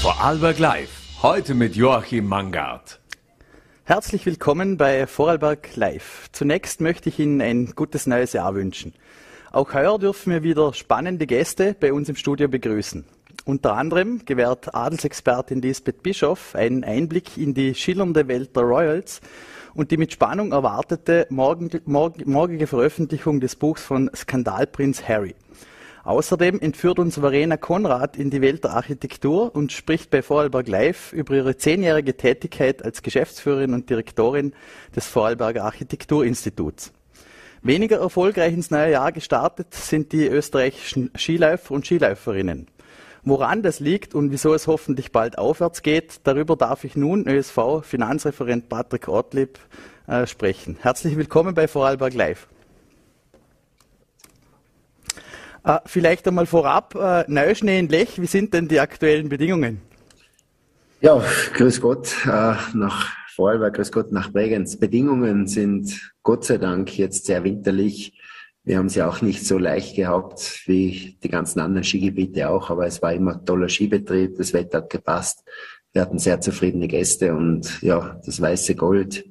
Vorarlberg Live. Heute mit Joachim Mangard. Herzlich willkommen bei Vorarlberg Live. Zunächst möchte ich Ihnen ein gutes neues Jahr wünschen. Auch heuer dürfen wir wieder spannende Gäste bei uns im Studio begrüßen. Unter anderem gewährt Adelsexpertin Lisbeth Bischoff einen Einblick in die schillernde Welt der Royals und die mit Spannung erwartete morgen, morgen, morgige Veröffentlichung des Buchs von Skandalprinz Harry. Außerdem entführt uns Verena Konrad in die Welt der Architektur und spricht bei Vorarlberg Live über ihre zehnjährige Tätigkeit als Geschäftsführerin und Direktorin des Vorarlberger Architekturinstituts. Weniger erfolgreich ins neue Jahr gestartet sind die österreichischen Skiläufer und Skiläuferinnen. Woran das liegt und wieso es hoffentlich bald aufwärts geht, darüber darf ich nun ÖSV-Finanzreferent Patrick Ortlieb äh, sprechen. Herzlich willkommen bei Vorarlberg Live. Äh, vielleicht einmal vorab, äh, Neuschnee in Lech, wie sind denn die aktuellen Bedingungen? Ja, grüß Gott äh, nach Vorarlberg, grüß Gott nach Bregenz. Bedingungen sind Gott sei Dank jetzt sehr winterlich. Wir haben sie auch nicht so leicht gehabt wie die ganzen anderen Skigebiete auch, aber es war immer toller Skibetrieb, das Wetter hat gepasst. Wir hatten sehr zufriedene Gäste und ja, das weiße Gold,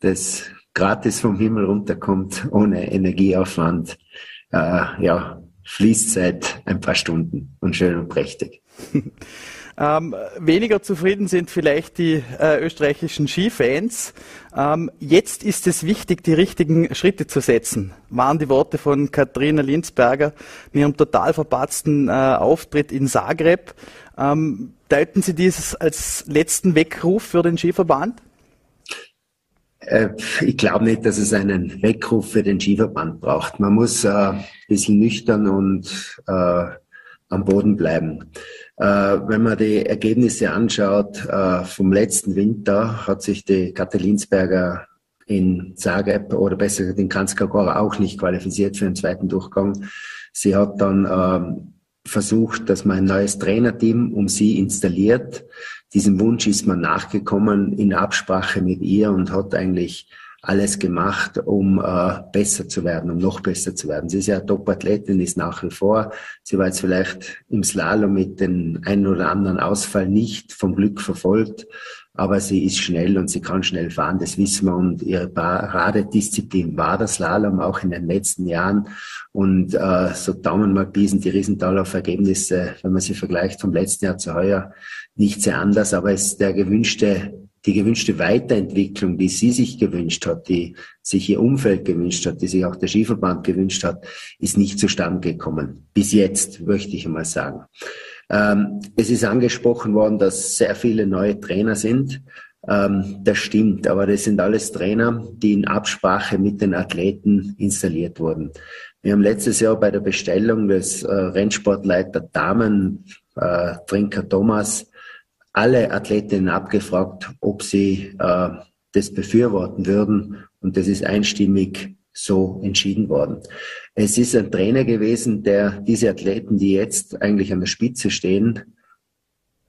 das gratis vom Himmel runterkommt, ohne Energieaufwand, äh, ja, fließt seit ein paar Stunden und schön und prächtig. Ähm, weniger zufrieden sind vielleicht die äh, österreichischen Skifans. Ähm, jetzt ist es wichtig, die richtigen Schritte zu setzen, waren die Worte von Katharina Linsberger in ihrem total verpatzten äh, Auftritt in Zagreb. Ähm, deuten Sie dieses als letzten Weckruf für den Skiverband? Äh, ich glaube nicht, dass es einen Weckruf für den Skiverband braucht. Man muss äh, ein bisschen nüchtern und äh, am Boden bleiben. Äh, wenn man die Ergebnisse anschaut äh, vom letzten Winter, hat sich die Katalinsberger in Zagreb oder besser gesagt in Kranjska auch nicht qualifiziert für den zweiten Durchgang. Sie hat dann ähm, versucht, dass man ein neues Trainerteam um sie installiert. Diesem Wunsch ist man nachgekommen in Absprache mit ihr und hat eigentlich alles gemacht, um äh, besser zu werden, um noch besser zu werden. Sie ist ja Top-Athletin, ist nach wie vor. Sie war jetzt vielleicht im Slalom mit den einen oder anderen Ausfall nicht vom Glück verfolgt, aber sie ist schnell und sie kann schnell fahren, das wissen wir. Und ihre Paradedisziplin war das Slalom auch in den letzten Jahren. Und äh, so Daumen mal biesen die Riesenthaler Ergebnisse, wenn man sie vergleicht vom letzten Jahr zu heuer, nicht sehr anders, aber es ist der gewünschte die gewünschte Weiterentwicklung, die sie sich gewünscht hat, die sich ihr Umfeld gewünscht hat, die sich auch der Skiverband gewünscht hat, ist nicht zustande gekommen. Bis jetzt, möchte ich einmal sagen. Ähm, es ist angesprochen worden, dass sehr viele neue Trainer sind. Ähm, das stimmt, aber das sind alles Trainer, die in Absprache mit den Athleten installiert wurden. Wir haben letztes Jahr bei der Bestellung des äh, Rennsportleiter Damen, äh, Trinker Thomas, alle Athletinnen abgefragt, ob sie äh, das befürworten würden. Und das ist einstimmig so entschieden worden. Es ist ein Trainer gewesen, der diese Athleten, die jetzt eigentlich an der Spitze stehen,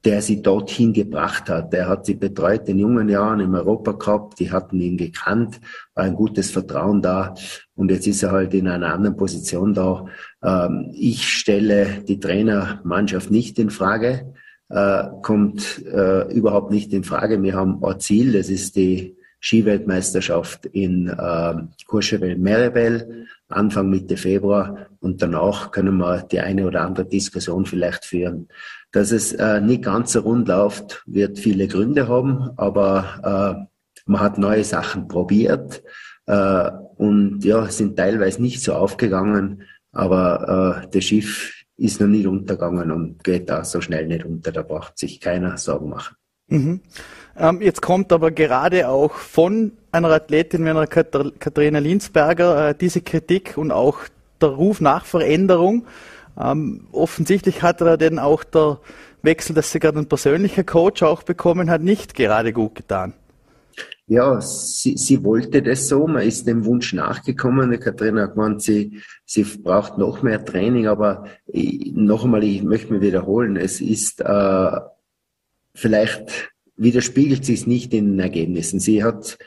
der sie dorthin gebracht hat. Der hat sie betreut in jungen Jahren im Europacup, die hatten ihn gekannt, war ein gutes Vertrauen da und jetzt ist er halt in einer anderen Position da. Ähm, ich stelle die Trainermannschaft nicht in Frage äh, kommt äh, überhaupt nicht in Frage. Wir haben ein Ziel, das ist die Skiweltmeisterschaft in äh, Courchevel-Meribel, Anfang Mitte Februar und danach können wir die eine oder andere Diskussion vielleicht führen. Dass es äh, nicht ganz so rund läuft, wird viele Gründe haben, aber äh, man hat neue Sachen probiert äh, und ja, sind teilweise nicht so aufgegangen, aber äh, das Schiff ist noch nicht untergegangen und geht da so schnell nicht unter. Da braucht sich keiner Sorgen machen. Mhm. Ähm, jetzt kommt aber gerade auch von einer Athletin wie einer Katharina Linsberger äh, diese Kritik und auch der Ruf nach Veränderung. Ähm, offensichtlich hat er denn auch der Wechsel, dass sie gerade ein persönlicher Coach auch bekommen hat, nicht gerade gut getan ja, sie, sie wollte das so, man ist dem Wunsch nachgekommen. Die Katharina hat gemeint, sie, sie braucht noch mehr Training, aber ich, noch einmal, ich möchte mich wiederholen, es ist äh, vielleicht widerspiegelt sich nicht in den Ergebnissen. Sie hat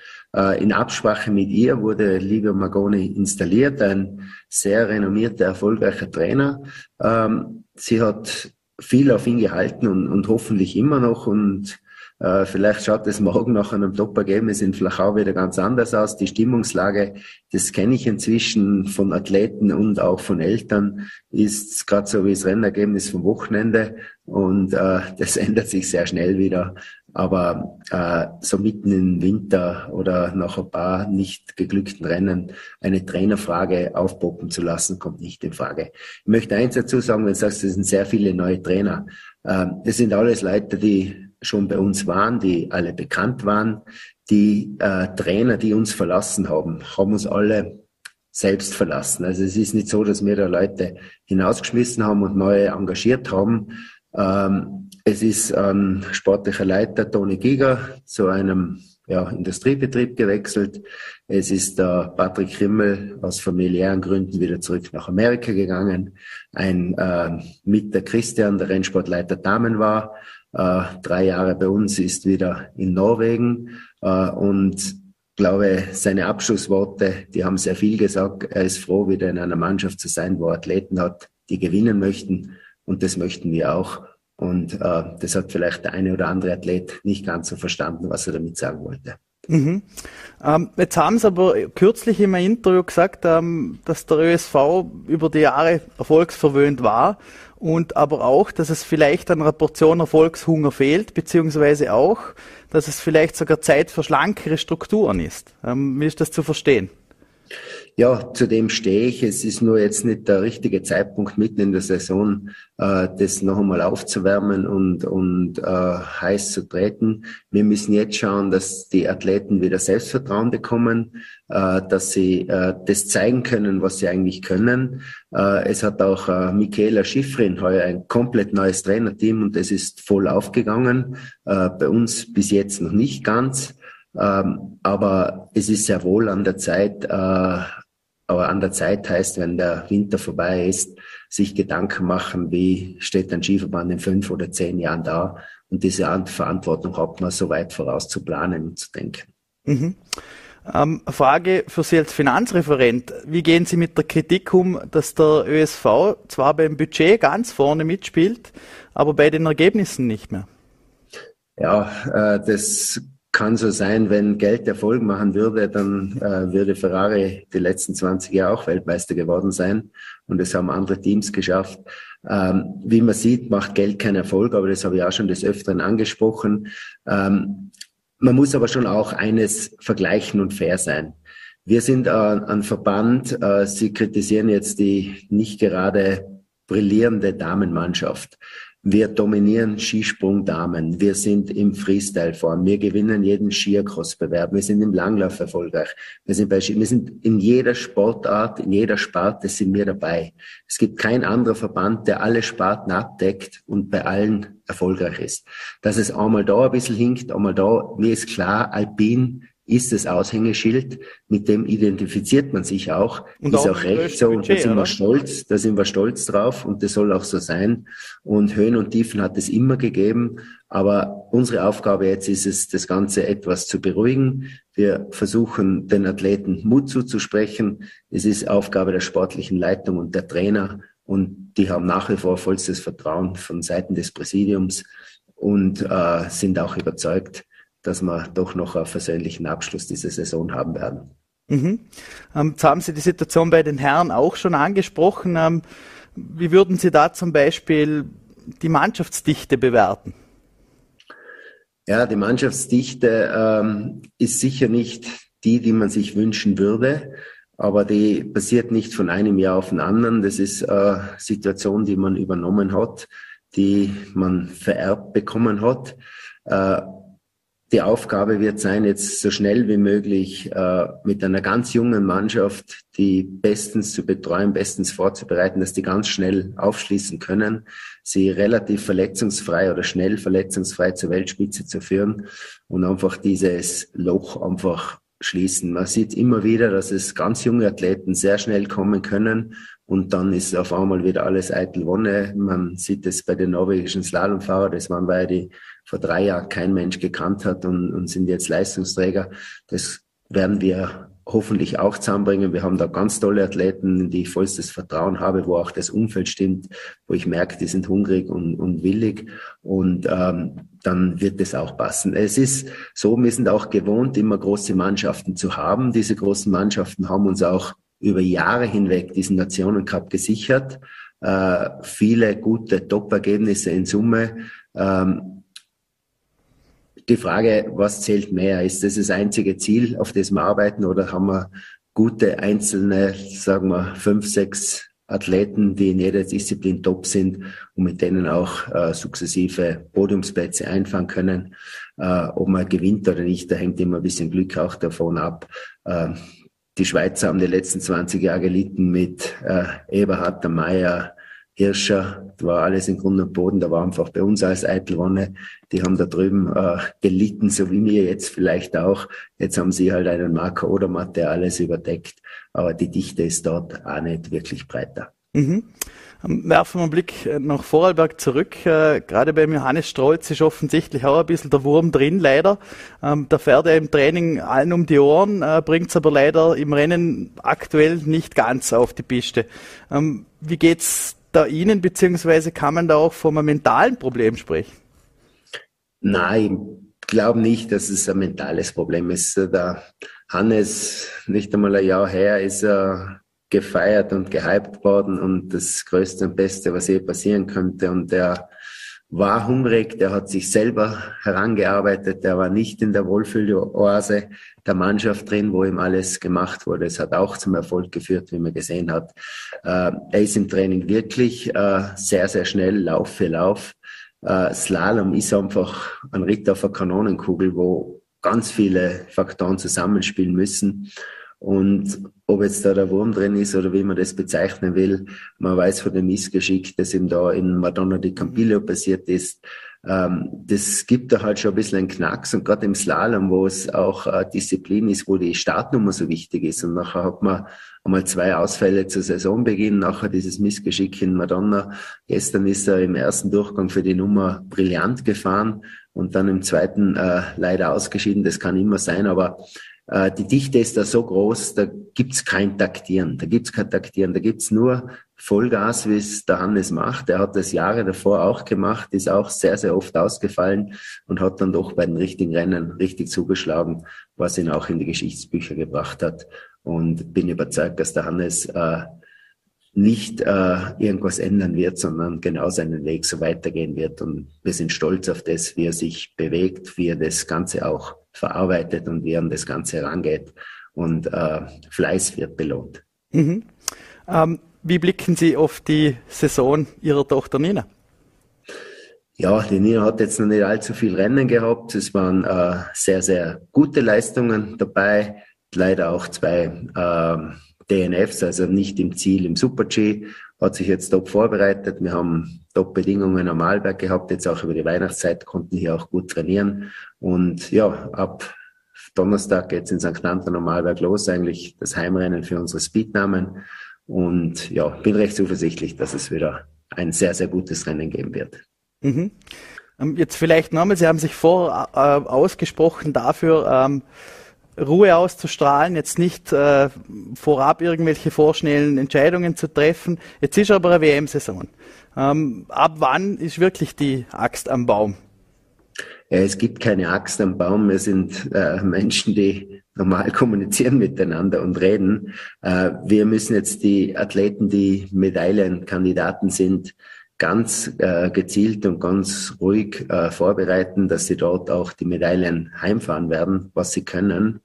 in Absprache mit ihr wurde Livio Magoni installiert, ein sehr renommierter, erfolgreicher Trainer. Ähm, sie hat viel auf ihn gehalten und, und hoffentlich immer noch. Und äh, vielleicht schaut es morgen nach einem Top-Ergebnis in Flachau wieder ganz anders aus. Die Stimmungslage, das kenne ich inzwischen von Athleten und auch von Eltern, ist gerade so wie das Rennergebnis vom Wochenende. Und äh, das ändert sich sehr schnell wieder. Aber äh, so mitten im Winter oder nach ein paar nicht geglückten Rennen eine Trainerfrage aufpoppen zu lassen, kommt nicht in Frage. Ich möchte eins dazu sagen, wenn du sagst, es sind sehr viele neue Trainer. Äh, das sind alles Leute, die schon bei uns waren, die alle bekannt waren. Die äh, Trainer, die uns verlassen haben, haben uns alle selbst verlassen. Also es ist nicht so, dass wir da Leute hinausgeschmissen haben und neue engagiert haben. Ähm, es ist ein sportlicher Leiter Toni Giger zu einem ja, Industriebetrieb gewechselt. Es ist der Patrick Rimmel aus familiären Gründen wieder zurück nach Amerika gegangen. Ein äh, mit der Christian, der Rennsportleiter Damen war, äh, drei Jahre bei uns, ist wieder in Norwegen äh, und glaube, seine Abschlussworte, die haben sehr viel gesagt. Er ist froh, wieder in einer Mannschaft zu sein, wo Athleten hat, die gewinnen möchten. Und das möchten wir auch. Und äh, das hat vielleicht der eine oder andere Athlet nicht ganz so verstanden, was er damit sagen wollte. Mhm. Ähm, jetzt haben Sie aber kürzlich in einem Interview gesagt, ähm, dass der ÖSV über die Jahre erfolgsverwöhnt war und aber auch, dass es vielleicht an einer Portion Erfolgshunger fehlt, beziehungsweise auch, dass es vielleicht sogar Zeit für schlankere Strukturen ist. Ähm, wie ist das zu verstehen? Ja, zu dem stehe ich. Es ist nur jetzt nicht der richtige Zeitpunkt mitten in der Saison, äh, das noch einmal aufzuwärmen und, und äh, heiß zu treten. Wir müssen jetzt schauen, dass die Athleten wieder Selbstvertrauen bekommen, äh, dass sie äh, das zeigen können, was sie eigentlich können. Äh, es hat auch äh, Michaela Schifrin heuer ein komplett neues Trainerteam und das ist voll aufgegangen. Äh, bei uns bis jetzt noch nicht ganz. Ähm, aber es ist sehr wohl an der Zeit, äh, aber an der Zeit heißt, wenn der Winter vorbei ist, sich Gedanken machen, wie steht ein Skiverband in fünf oder zehn Jahren da und diese Verantwortung hat man so weit voraus zu planen und zu denken. Mhm. Ähm, Frage für Sie als Finanzreferent. Wie gehen Sie mit der Kritik um, dass der ÖSV zwar beim Budget ganz vorne mitspielt, aber bei den Ergebnissen nicht mehr? Ja, äh, das kann so sein, wenn Geld Erfolg machen würde, dann äh, würde Ferrari die letzten 20 Jahre auch Weltmeister geworden sein. Und das haben andere Teams geschafft. Ähm, wie man sieht, macht Geld keinen Erfolg, aber das habe ich auch schon des Öfteren angesprochen. Ähm, man muss aber schon auch eines vergleichen und fair sein. Wir sind äh, ein Verband, äh, Sie kritisieren jetzt die nicht gerade brillierende Damenmannschaft. Wir dominieren Skisprung Damen. Wir sind im Freestyle-Form. Wir gewinnen jeden Skiercross-Bewerb. Wir sind im Langlauf erfolgreich. Wir sind, bei, wir sind in jeder Sportart, in jeder Sparte sind wir dabei. Es gibt kein anderer Verband, der alle Sparten abdeckt und bei allen erfolgreich ist. Dass es einmal da ein bisschen hinkt, einmal da, mir ist klar, Alpin ist das Aushängeschild, mit dem identifiziert man sich auch, und ist auch, auch recht so und da sind wir stolz, da sind wir stolz drauf und das soll auch so sein. Und Höhen und Tiefen hat es immer gegeben, aber unsere Aufgabe jetzt ist es, das Ganze etwas zu beruhigen. Wir versuchen, den Athleten Mut zuzusprechen. Es ist Aufgabe der sportlichen Leitung und der Trainer und die haben nach wie vor vollstes Vertrauen von Seiten des Präsidiums und äh, sind auch überzeugt, dass wir doch noch einen versöhnlichen Abschluss dieser Saison haben werden. Mhm. Ähm, jetzt haben Sie die Situation bei den Herren auch schon angesprochen. Ähm, wie würden Sie da zum Beispiel die Mannschaftsdichte bewerten? Ja, die Mannschaftsdichte ähm, ist sicher nicht die, die man sich wünschen würde, aber die passiert nicht von einem Jahr auf den anderen. Das ist eine Situation, die man übernommen hat, die man vererbt bekommen hat. Äh, die Aufgabe wird sein, jetzt so schnell wie möglich äh, mit einer ganz jungen Mannschaft, die bestens zu betreuen, bestens vorzubereiten, dass die ganz schnell aufschließen können, sie relativ verletzungsfrei oder schnell verletzungsfrei zur Weltspitze zu führen und einfach dieses Loch einfach schließen. Man sieht immer wieder, dass es ganz junge Athleten sehr schnell kommen können und dann ist auf einmal wieder alles eitel Wonne. Man sieht es bei den norwegischen Slalomfahrern, das waren bei die vor drei Jahren kein Mensch gekannt hat und, und sind jetzt Leistungsträger. Das werden wir hoffentlich auch zusammenbringen. Wir haben da ganz tolle Athleten, in die ich vollstes Vertrauen habe, wo auch das Umfeld stimmt, wo ich merke, die sind hungrig und, und willig und ähm, dann wird es auch passen. Es ist so, wir sind auch gewohnt, immer große Mannschaften zu haben. Diese großen Mannschaften haben uns auch über Jahre hinweg diesen Nationencup gesichert. Äh, viele gute Top-Ergebnisse in Summe. Ähm, die Frage, was zählt mehr? Ist das das einzige Ziel, auf das wir arbeiten, oder haben wir gute einzelne, sagen wir, fünf, sechs Athleten, die in jeder Disziplin top sind und mit denen auch äh, sukzessive Podiumsplätze einfahren können. Äh, ob man gewinnt oder nicht, da hängt immer ein bisschen Glück auch davon ab. Äh, die Schweizer haben die letzten 20 Jahre gelitten mit äh, Eberhard, der Meier, Hirscher, da war alles in Grund und Boden, da war einfach bei uns als Eitelwonne, die haben da drüben äh, gelitten, so wie wir jetzt vielleicht auch. Jetzt haben sie halt einen Marker oder Matt, der alles überdeckt, aber die Dichte ist dort auch nicht wirklich breiter. Mhm. Werfen wir einen Blick äh, nach Vorarlberg zurück. Äh, gerade beim Johannes Strolz ist offensichtlich auch ein bisschen der Wurm drin, leider. Ähm, da fährt er im Training allen um die Ohren, äh, bringt es aber leider im Rennen aktuell nicht ganz auf die Piste. Ähm, wie geht's da Ihnen, beziehungsweise kann man da auch von einem mentalen Problem sprechen? Nein, ich glaube nicht, dass es ein mentales Problem ist. Der Hannes, nicht einmal ein Jahr her, ist er gefeiert und gehypt worden und das Größte und Beste, was je passieren könnte. Und der war hungrig, der hat sich selber herangearbeitet, der war nicht in der Wohlfühloase der Mannschaft drin, wo ihm alles gemacht wurde. Es hat auch zum Erfolg geführt, wie man gesehen hat. Äh, er ist im Training wirklich äh, sehr, sehr schnell, Lauf für Lauf. Äh, Slalom ist einfach ein Ritt auf einer Kanonenkugel, wo ganz viele Faktoren zusammenspielen müssen. Und ob jetzt da der Wurm drin ist oder wie man das bezeichnen will, man weiß von dem Missgeschick, das ihm da in Madonna di Campillo passiert ist, ähm, das gibt da halt schon ein bisschen einen Knacks und gerade im Slalom, wo es auch äh, Disziplin ist, wo die Startnummer so wichtig ist und nachher hat man einmal zwei Ausfälle zu Saisonbeginn, nachher dieses Missgeschick in Madonna. Gestern ist er im ersten Durchgang für die Nummer brillant gefahren und dann im zweiten äh, leider ausgeschieden. Das kann immer sein, aber die Dichte ist da so groß, da gibt's kein Taktieren, da gibt's kein Taktieren, da gibt's nur Vollgas, wie es der Hannes macht. Er hat das Jahre davor auch gemacht, ist auch sehr, sehr oft ausgefallen und hat dann doch bei den richtigen Rennen richtig zugeschlagen, was ihn auch in die Geschichtsbücher gebracht hat. Und bin überzeugt, dass der Hannes äh, nicht äh, irgendwas ändern wird, sondern genau seinen Weg so weitergehen wird. Und wir sind stolz auf das, wie er sich bewegt, wie er das Ganze auch verarbeitet und wie an das Ganze herangeht. Und äh, Fleiß wird belohnt. Mhm. Ähm, wie blicken Sie auf die Saison Ihrer Tochter Nina? Ja, die Nina hat jetzt noch nicht allzu viel Rennen gehabt. Es waren äh, sehr, sehr gute Leistungen dabei. Leider auch zwei äh, DNFs, also nicht im Ziel im Super-G. Hat sich jetzt top vorbereitet. Wir haben Top-Bedingungen am Malberg gehabt, jetzt auch über die Weihnachtszeit, konnten hier auch gut trainieren. Und ja, ab Donnerstag geht's in St. Anton am Malberg los, eigentlich das Heimrennen für unsere Speednamen. Und ja, bin recht zuversichtlich, dass es wieder ein sehr, sehr gutes Rennen geben wird. Mhm. Ähm, jetzt vielleicht nochmal, Sie haben sich vor äh, ausgesprochen dafür, ähm, Ruhe auszustrahlen, jetzt nicht äh, vorab irgendwelche vorschnellen Entscheidungen zu treffen. Jetzt ist aber eine WM-Saison. Ähm, ab wann ist wirklich die Axt am Baum? Ja, es gibt keine Axt am Baum. Wir sind äh, Menschen, die normal kommunizieren miteinander und reden. Äh, wir müssen jetzt die Athleten, die Medaillenkandidaten sind, ganz äh, gezielt und ganz ruhig äh, vorbereiten, dass sie dort auch die Medaillen heimfahren werden, was sie können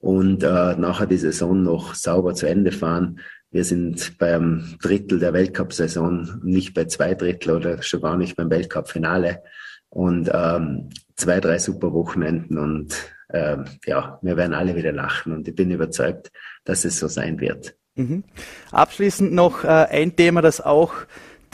und äh, nachher die Saison noch sauber zu Ende fahren. Wir sind beim Drittel der Weltcup-Saison, nicht bei zwei Drittel oder schon gar nicht beim Weltcup-Finale und ähm, zwei, drei super Wochenenden und ähm, ja, wir werden alle wieder lachen und ich bin überzeugt, dass es so sein wird. Mhm. Abschließend noch äh, ein Thema, das auch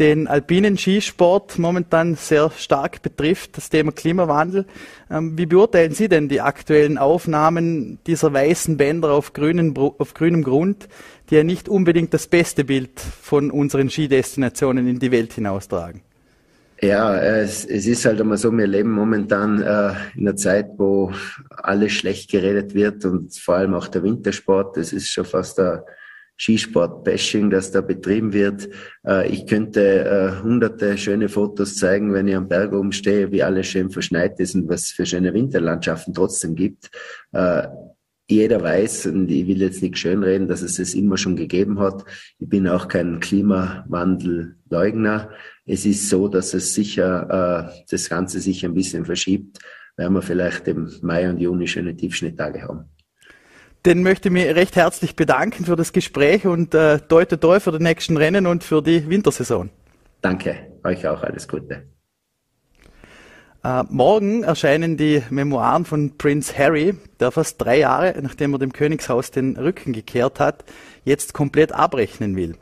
den alpinen Skisport momentan sehr stark betrifft, das Thema Klimawandel. Ähm, wie beurteilen Sie denn die aktuellen Aufnahmen dieser weißen Bänder auf, grünen, auf grünem Grund, die ja nicht unbedingt das beste Bild von unseren Skidestinationen in die Welt hinaustragen? Ja, es, es ist halt immer so, wir leben momentan äh, in einer Zeit, wo alles schlecht geredet wird und vor allem auch der Wintersport. Das ist schon fast ein Skisport-Bashing, das da betrieben wird. Äh, ich könnte äh, hunderte schöne Fotos zeigen, wenn ich am Berg oben stehe, wie alles schön verschneit ist und was für schöne Winterlandschaften trotzdem gibt. Äh, jeder weiß, und ich will jetzt nicht schönreden, dass es es immer schon gegeben hat. Ich bin auch kein Klimawandelleugner. Es ist so, dass es sicher, äh, das Ganze sich ein bisschen verschiebt, weil wir vielleicht im Mai und Juni schöne Tiefschnitttage haben. Den möchte ich mich recht herzlich bedanken für das Gespräch und äh, toi toi toi für die nächsten Rennen und für die Wintersaison. Danke, euch auch alles Gute. Äh, morgen erscheinen die Memoiren von Prince Harry, der fast drei Jahre, nachdem er dem Königshaus den Rücken gekehrt hat, jetzt komplett abrechnen will.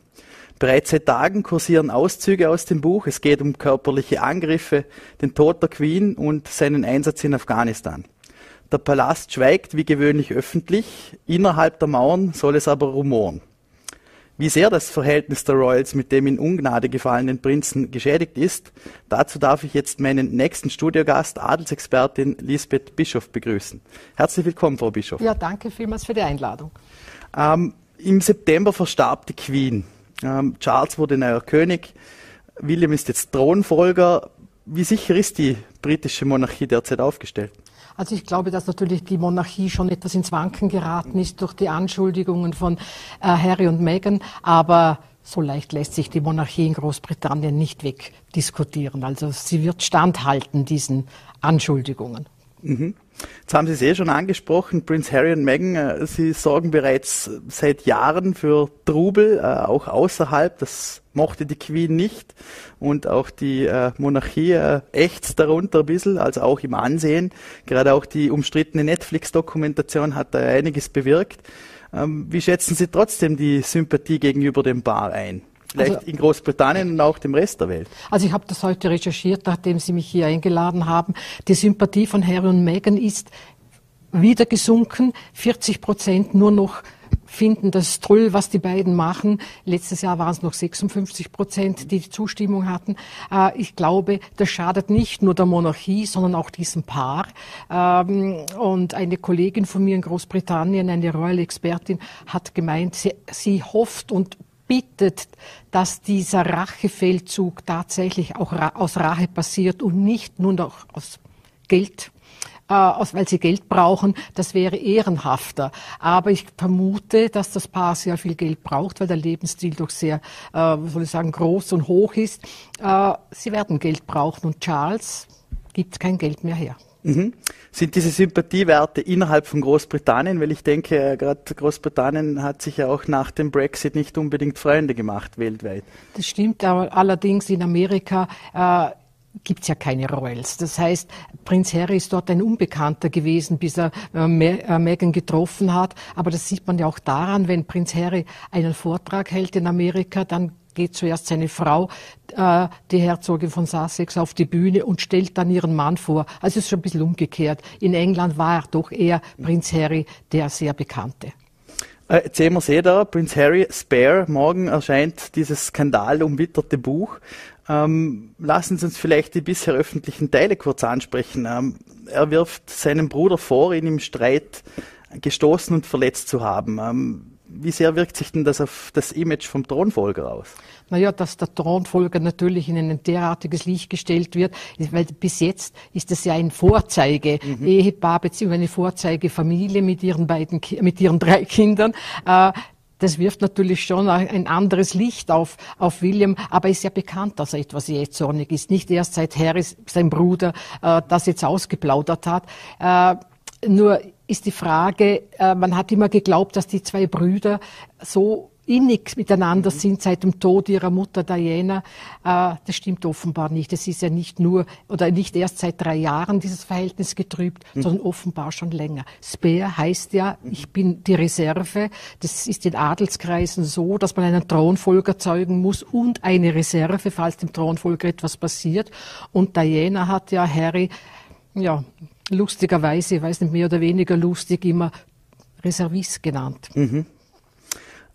Bereits seit Tagen kursieren Auszüge aus dem Buch. Es geht um körperliche Angriffe, den Tod der Queen und seinen Einsatz in Afghanistan. Der Palast schweigt wie gewöhnlich öffentlich, innerhalb der Mauern soll es aber rumoren. Wie sehr das Verhältnis der Royals mit dem in Ungnade gefallenen Prinzen geschädigt ist, dazu darf ich jetzt meinen nächsten Studiogast, Adelsexpertin Lisbeth Bischof, begrüßen. Herzlich willkommen, Frau Bischof. Ja, danke vielmals für die Einladung. Ähm, Im September verstarb die Queen. Ähm, Charles wurde neuer König. William ist jetzt Thronfolger. Wie sicher ist die britische Monarchie derzeit aufgestellt? Also ich glaube, dass natürlich die Monarchie schon etwas ins Wanken geraten ist durch die Anschuldigungen von äh, Harry und Meghan. Aber so leicht lässt sich die Monarchie in Großbritannien nicht wegdiskutieren. Also sie wird standhalten diesen Anschuldigungen. Mhm. Jetzt haben Sie es eh schon angesprochen, Prince Harry und Meghan, äh, Sie sorgen bereits seit Jahren für Trubel, äh, auch außerhalb. Das mochte die Queen nicht und auch die äh, Monarchie ächzt darunter ein bisschen, also auch im Ansehen. Gerade auch die umstrittene Netflix-Dokumentation hat da einiges bewirkt. Ähm, wie schätzen Sie trotzdem die Sympathie gegenüber dem Paar ein? Vielleicht also, in Großbritannien und auch dem Rest der Welt. Also ich habe das heute recherchiert, nachdem Sie mich hier eingeladen haben. Die Sympathie von Harry und Meghan ist wieder gesunken. 40 Prozent nur noch finden das toll, was die beiden machen. Letztes Jahr waren es noch 56 Prozent, die die Zustimmung hatten. Äh, ich glaube, das schadet nicht nur der Monarchie, sondern auch diesem Paar. Ähm, und eine Kollegin von mir in Großbritannien, eine Royal-Expertin, hat gemeint, sie, sie hofft und bittet, dass dieser Rachefeldzug tatsächlich auch aus Rache passiert und nicht nur noch aus Geld äh, aus, weil sie Geld brauchen, das wäre ehrenhafter. Aber ich vermute, dass das Paar sehr viel Geld braucht, weil der Lebensstil doch sehr, äh, soll ich sagen, groß und hoch ist. Äh, sie werden Geld brauchen und Charles gibt kein Geld mehr her. Mhm. Sind diese Sympathiewerte innerhalb von Großbritannien, weil ich denke, äh, gerade Großbritannien hat sich ja auch nach dem Brexit nicht unbedingt Freunde gemacht weltweit. Das stimmt, aber allerdings in Amerika äh, gibt es ja keine Royals. Das heißt, Prinz Harry ist dort ein Unbekannter gewesen, bis er äh, äh, Meghan getroffen hat. Aber das sieht man ja auch daran, wenn Prinz Harry einen Vortrag hält in Amerika, dann geht zuerst seine Frau, äh, die Herzogin von Sussex, auf die Bühne und stellt dann ihren Mann vor. Also es ist schon ein bisschen umgekehrt. In England war doch eher Prinz Harry der sehr Bekannte. Äh, jetzt sehen wir es eh da, Prince Harry Spare. Morgen erscheint dieses skandalumwitterte Buch. Ähm, lassen Sie uns vielleicht die bisher öffentlichen Teile kurz ansprechen. Ähm, er wirft seinem Bruder vor, ihn im Streit gestoßen und verletzt zu haben. Ähm, wie sehr wirkt sich denn das auf das Image vom Thronfolger aus? Naja, dass der Thronfolger natürlich in ein derartiges Licht gestellt wird, weil bis jetzt ist das ja ein Vorzeige-Ehepaar mhm. beziehungsweise eine Vorzeigefamilie mit ihren beiden, mit ihren drei Kindern. Äh, das wirft natürlich schon ein anderes Licht auf, auf William, aber ist ja bekannt, dass er etwas jähzornig ist. Nicht erst seit Harris, sein Bruder, äh, das jetzt ausgeplaudert hat. Äh, nur ist die Frage, äh, man hat immer geglaubt, dass die zwei Brüder so innig miteinander mhm. sind seit dem Tod ihrer Mutter Diana. Äh, das stimmt offenbar nicht. Es ist ja nicht nur oder nicht erst seit drei Jahren dieses Verhältnis getrübt, mhm. sondern offenbar schon länger. Spare heißt ja, mhm. ich bin die Reserve. Das ist in Adelskreisen so, dass man einen Thronfolger zeugen muss und eine Reserve, falls dem Thronfolger etwas passiert. Und Diana hat ja Harry ja, lustigerweise, ich weiß nicht, mehr oder weniger lustig, immer Reservist genannt. Mhm.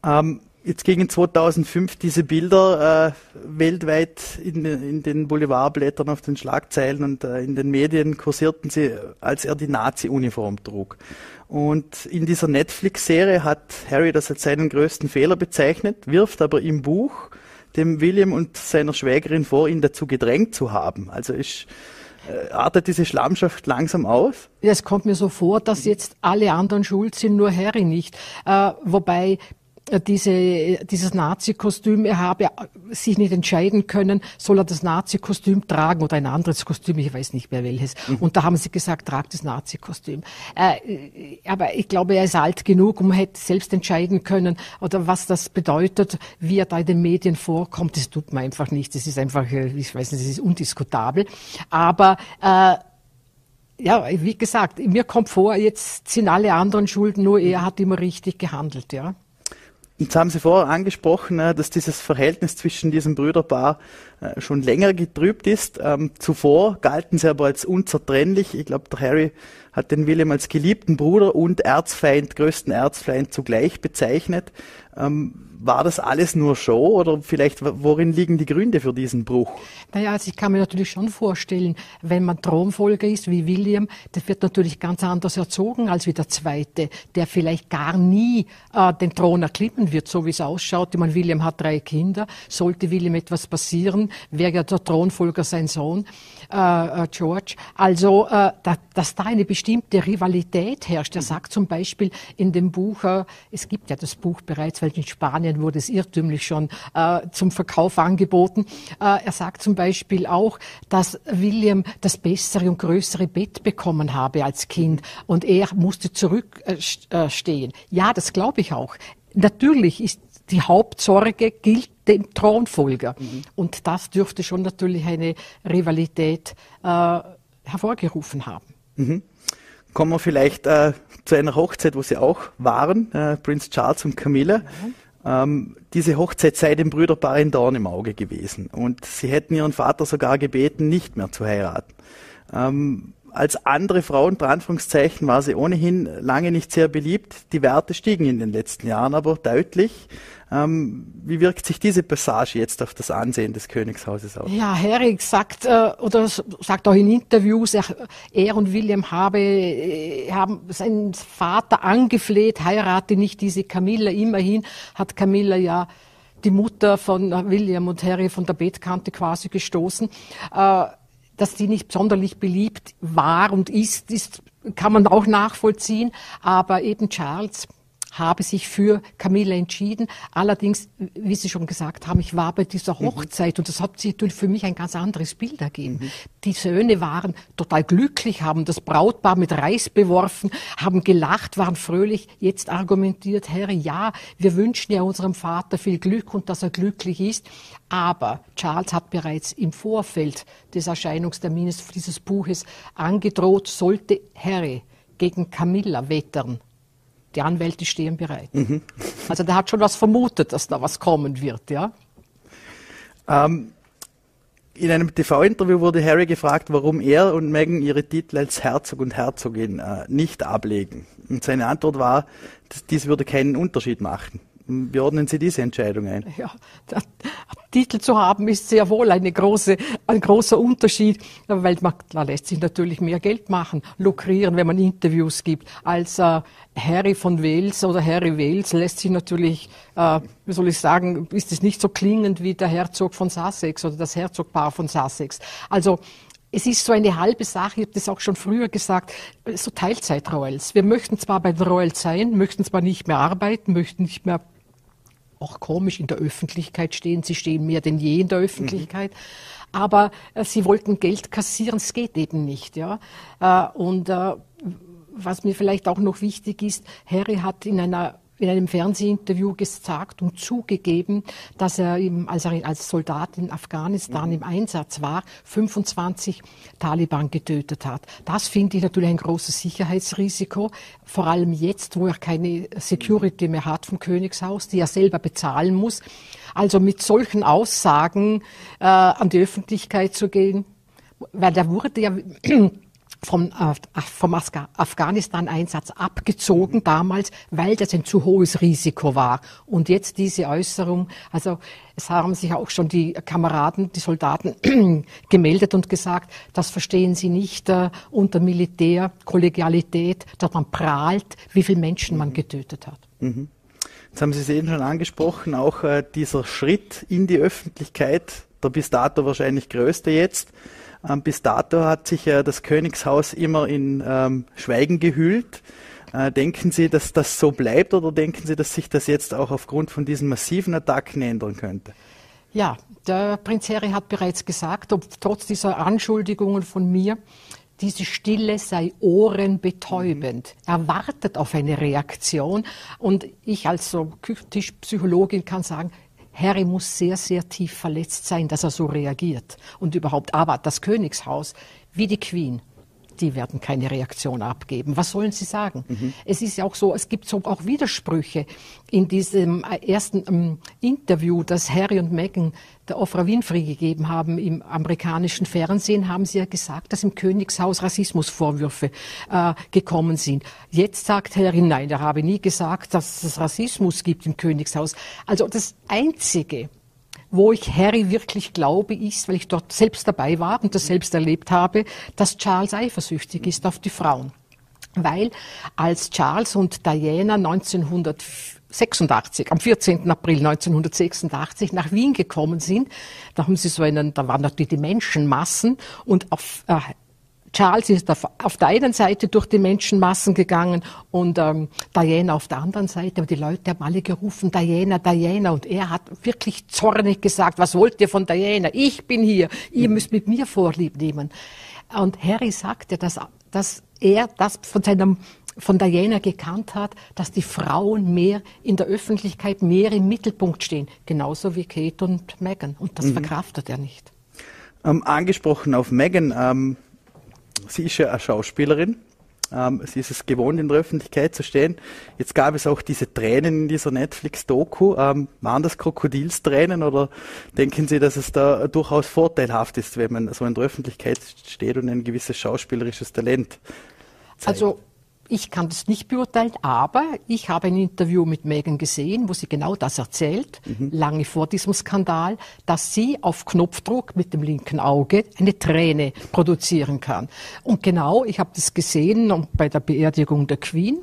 Ähm, Jetzt gegen 2005 diese Bilder äh, weltweit in, in, den Boulevardblättern, auf den Schlagzeilen und äh, in den Medien kursierten sie, als er die Nazi-Uniform trug. Und in dieser Netflix-Serie hat Harry das als seinen größten Fehler bezeichnet, wirft aber im Buch dem William und seiner Schwägerin vor, ihn dazu gedrängt zu haben. Also ist äh, artet diese Schlammschaft langsam aus? Ja, es kommt mir so vor, dass jetzt alle anderen schuld sind, nur Harry nicht. Äh, wobei diese, dieses Nazi-Kostüm, er habe sich nicht entscheiden können, soll er das Nazi-Kostüm tragen oder ein anderes Kostüm, ich weiß nicht mehr welches. Mhm. Und da haben sie gesagt, trag das Nazi-Kostüm. Äh, aber ich glaube, er ist alt genug, um hätte selbst entscheiden können, oder was das bedeutet, wie er da in den Medien vorkommt, das tut man einfach nicht. Das ist einfach, äh, ich weiß nicht, das ist undiskutabel. Aber äh, ja, wie gesagt, mir kommt vor, jetzt sind alle anderen schuld, nur er hat immer richtig gehandelt, ja. Jetzt haben Sie vorher angesprochen, äh, dass dieses Verhältnis zwischen diesem Brüderpaar schon länger getrübt ist. Ähm, zuvor galten sie aber als unzertrennlich. Ich glaube, der Harry hat den William als geliebten Bruder und Erzfeind, größten Erzfeind zugleich bezeichnet. Ähm, war das alles nur Show oder vielleicht worin liegen die Gründe für diesen Bruch? Naja, also ich kann mir natürlich schon vorstellen, wenn man Thronfolger ist wie William, der wird natürlich ganz anders erzogen als wie der Zweite, der vielleicht gar nie äh, den Thron erklimmen wird, so wie es ausschaut. Ich meine, William hat drei Kinder. Sollte William etwas passieren, wäre ja der Thronfolger sein Sohn äh, äh George. Also, äh, da, dass da eine bestimmte Rivalität herrscht. Er sagt zum Beispiel in dem Buch, äh, es gibt ja das Buch bereits, weil in Spanien wurde es irrtümlich schon äh, zum Verkauf angeboten. Äh, er sagt zum Beispiel auch, dass William das bessere und größere Bett bekommen habe als Kind und er musste zurückstehen. Äh, ja, das glaube ich auch. Natürlich ist die Hauptsorge gilt dem Thronfolger. Mhm. Und das dürfte schon natürlich eine Rivalität äh, hervorgerufen haben. Mhm. Kommen wir vielleicht äh, zu einer Hochzeit, wo Sie auch waren, äh, Prinz Charles und Camilla. Mhm. Ähm, diese Hochzeit sei dem Brüderpaar ein Dorn im Auge gewesen und sie hätten ihren Vater sogar gebeten, nicht mehr zu heiraten. Ähm, als andere Frauen, Anführungszeichen, war sie ohnehin lange nicht sehr beliebt. Die Werte stiegen in den letzten Jahren aber deutlich. Ähm, wie wirkt sich diese Passage jetzt auf das Ansehen des Königshauses aus? Ja, Harry sagt äh, oder sagt auch in Interviews, er, er und William habe, äh, haben seinen Vater angefleht, heirate nicht diese Camilla. Immerhin hat Camilla ja die Mutter von William und Harry von der Bettkante quasi gestoßen. Äh, dass die nicht sonderlich beliebt war und ist, ist kann man auch nachvollziehen. Aber eben Charles habe sich für Camilla entschieden. Allerdings, wie Sie schon gesagt haben, ich war bei dieser mhm. Hochzeit mhm. und das hat sich natürlich für mich ein ganz anderes Bild ergeben. Mhm. Die Söhne waren total glücklich, haben das Brautpaar mit Reis beworfen, haben gelacht, waren fröhlich. Jetzt argumentiert Harry, ja, wir wünschen ja unserem Vater viel Glück und dass er glücklich ist. Aber Charles hat bereits im Vorfeld des Erscheinungstermines dieses Buches angedroht, sollte Harry gegen Camilla wettern, die Anwälte stehen bereit. Mhm. Also der hat schon was vermutet, dass da was kommen wird, ja. Ähm, in einem TV-Interview wurde Harry gefragt, warum er und Meghan ihre Titel als Herzog und Herzogin äh, nicht ablegen. Und seine Antwort war, dies würde keinen Unterschied machen. Wie ordnen Sie diese Entscheidung ein? Ja, der Titel zu haben ist sehr wohl eine große, ein großer Unterschied, weil man, da lässt sich natürlich mehr Geld machen, lukrieren, wenn man Interviews gibt, als äh, Harry von Wales oder Harry Wales lässt sich natürlich, äh, wie soll ich sagen, ist es nicht so klingend wie der Herzog von Sussex oder das Herzogpaar von Sussex. Also es ist so eine halbe Sache, ich habe das auch schon früher gesagt, so Teilzeit-Royals. Wir möchten zwar bei den Royals sein, möchten zwar nicht mehr arbeiten, möchten nicht mehr auch komisch in der Öffentlichkeit stehen. Sie stehen mehr denn je in der Öffentlichkeit. Mhm. Aber äh, sie wollten Geld kassieren, es geht eben nicht. Ja? Äh, und äh, was mir vielleicht auch noch wichtig ist, Harry hat in einer in einem Fernsehinterview gesagt und zugegeben, dass er, im, als er als Soldat in Afghanistan mhm. im Einsatz war, 25 Taliban getötet hat. Das finde ich natürlich ein großes Sicherheitsrisiko, vor allem jetzt, wo er keine Security mehr hat vom Königshaus, die er selber bezahlen muss. Also mit solchen Aussagen äh, an die Öffentlichkeit zu gehen, weil da wurde ja vom, äh, vom Afghanistan-Einsatz abgezogen damals, weil das ein zu hohes Risiko war. Und jetzt diese Äußerung, also es haben sich auch schon die Kameraden, die Soldaten gemeldet und gesagt, das verstehen sie nicht äh, unter Militärkollegialität, dass man prahlt, wie viele Menschen man getötet hat. Mhm. Jetzt haben Sie es eben schon angesprochen, auch äh, dieser Schritt in die Öffentlichkeit, der bis dato wahrscheinlich größte jetzt. Ähm, bis dato hat sich ja das Königshaus immer in ähm, Schweigen gehüllt. Äh, denken Sie, dass das so bleibt oder denken Sie, dass sich das jetzt auch aufgrund von diesen massiven Attacken ändern könnte? Ja, der Prinz Harry hat bereits gesagt, ob trotz dieser Anschuldigungen von mir, diese Stille sei ohrenbetäubend. Mhm. Er wartet auf eine Reaktion. Und ich als so Tischpsychologin kann sagen, Harry muss sehr, sehr tief verletzt sein, dass er so reagiert. Und überhaupt, aber das Königshaus, wie die Queen, die werden keine Reaktion abgeben. Was sollen sie sagen? Mhm. Es ist ja auch so, es gibt so auch Widersprüche in diesem ersten ähm, Interview, das Harry und Meghan der Ofra Winfrey gegeben haben im amerikanischen Fernsehen, haben sie ja gesagt, dass im Königshaus Rassismusvorwürfe äh, gekommen sind. Jetzt sagt Harry, nein, er habe nie gesagt, dass es Rassismus gibt im Königshaus. Also das Einzige, wo ich Harry wirklich glaube, ist, weil ich dort selbst dabei war und das selbst erlebt habe, dass Charles eifersüchtig ist auf die Frauen. Weil als Charles und Diana 1986, am 14. April 1986 nach Wien gekommen sind, da haben sie so einen, da waren natürlich die Menschenmassen und auf äh, Charles ist auf, auf der einen Seite durch die Menschenmassen gegangen und ähm, Diana auf der anderen Seite. Aber die Leute haben alle gerufen, Diana, Diana. Und er hat wirklich zornig gesagt, was wollt ihr von Diana? Ich bin hier, ihr müsst mit mir Vorlieb nehmen. Und Harry sagte, dass, dass er das von seinem von Diana gekannt hat, dass die Frauen mehr in der Öffentlichkeit, mehr im Mittelpunkt stehen. Genauso wie Kate und Meghan. Und das mhm. verkraftet er nicht. Ähm, angesprochen auf Meghan, ähm, sie ist ja eine Schauspielerin. Ähm, sie ist es gewohnt, in der Öffentlichkeit zu stehen. Jetzt gab es auch diese Tränen in dieser Netflix-Doku. Ähm, waren das Krokodilstränen oder denken Sie, dass es da durchaus vorteilhaft ist, wenn man so in der Öffentlichkeit steht und ein gewisses schauspielerisches Talent zeigt? Also ich kann das nicht beurteilen, aber ich habe ein Interview mit Megan gesehen, wo sie genau das erzählt, mhm. lange vor diesem Skandal, dass sie auf Knopfdruck mit dem linken Auge eine Träne produzieren kann. Und genau, ich habe das gesehen bei der Beerdigung der Queen,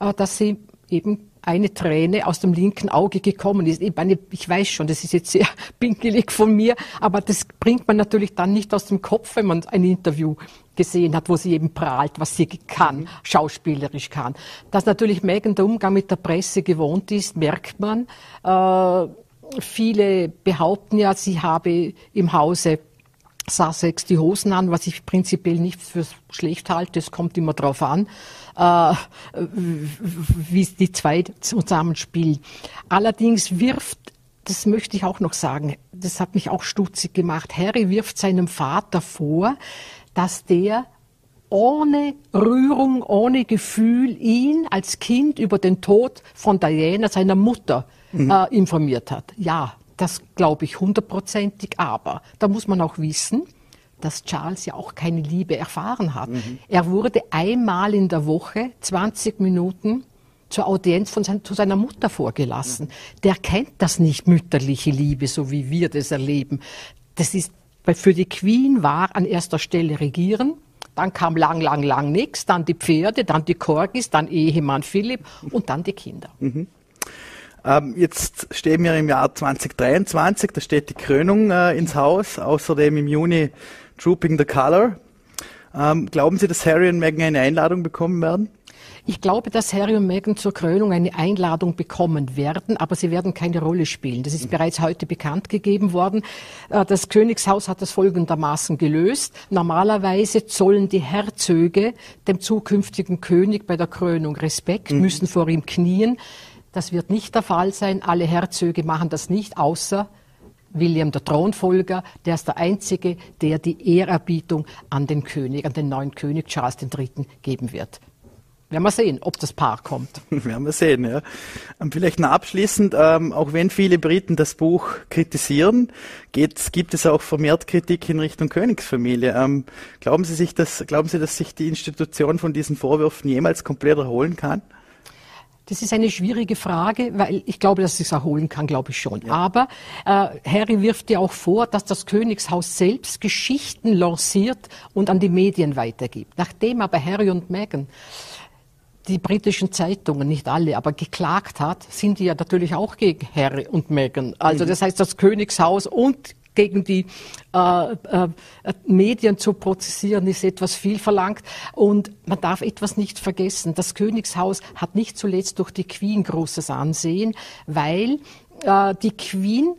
äh, dass sie eben eine Träne aus dem linken Auge gekommen ist. Ich, meine, ich weiß schon, das ist jetzt sehr pinkelig von mir, aber das bringt man natürlich dann nicht aus dem Kopf, wenn man ein Interview gesehen hat, wo sie eben prahlt, was sie kann, mhm. schauspielerisch kann. Dass natürlich Megan der Umgang mit der Presse gewohnt ist, merkt man. Äh, viele behaupten ja, sie habe im Hause Sussex die Hosen an, was ich prinzipiell nicht für schlecht halte. Es kommt immer darauf an, äh, wie die zwei zusammenspielen. Allerdings wirft das möchte ich auch noch sagen, das hat mich auch stutzig gemacht. Harry wirft seinem Vater vor, dass der ohne Rührung, ohne Gefühl ihn als Kind über den Tod von Diana, seiner Mutter, mhm. äh, informiert hat. Ja, das glaube ich hundertprozentig, aber da muss man auch wissen, dass Charles ja auch keine Liebe erfahren hat. Mhm. Er wurde einmal in der Woche 20 Minuten zur Audienz von sein, zu seiner Mutter vorgelassen. Mhm. Der kennt das nicht, mütterliche Liebe, so wie wir das erleben. Das ist, für die Queen war an erster Stelle Regieren, dann kam lang, lang, lang nichts, dann die Pferde, dann die Corgis, dann Ehemann Philipp und dann die Kinder. Mhm. Ähm, jetzt stehen wir im Jahr 2023, da steht die Krönung äh, ins Haus, außerdem im Juni Trooping the Color. Ähm, glauben Sie, dass Harry und Meghan eine Einladung bekommen werden? Ich glaube, dass Harry und Meghan zur Krönung eine Einladung bekommen werden, aber sie werden keine Rolle spielen. Das ist bereits heute bekannt gegeben worden. Äh, das Königshaus hat das folgendermaßen gelöst. Normalerweise zollen die Herzöge dem zukünftigen König bei der Krönung Respekt, mhm. müssen vor ihm knien. Das wird nicht der Fall sein. Alle Herzöge machen das nicht, außer William der Thronfolger, der ist der Einzige, der die Ehrerbietung an den König, an den neuen König Charles III. geben wird. werden wir sehen, ob das Paar kommt. werden wir sehen, ja. Ähm, vielleicht noch abschließend, ähm, auch wenn viele Briten das Buch kritisieren, gibt es auch vermehrt Kritik in Richtung Königsfamilie. Ähm, glauben Sie sich, dass, glauben Sie, dass sich die Institution von diesen Vorwürfen jemals komplett erholen kann? Das ist eine schwierige Frage, weil ich glaube, dass es erholen kann, glaube ich schon. Ja. Aber äh, Harry wirft ja auch vor, dass das Königshaus selbst Geschichten lanciert und an die Medien weitergibt. Nachdem aber Harry und Meghan die britischen Zeitungen, nicht alle, aber geklagt hat, sind die ja natürlich auch gegen Harry und Meghan. Also mhm. das heißt, das Königshaus und gegen die äh, äh, Medien zu prozessieren, ist etwas viel verlangt. Und man darf etwas nicht vergessen. Das Königshaus hat nicht zuletzt durch die Queen großes Ansehen, weil äh, die Queen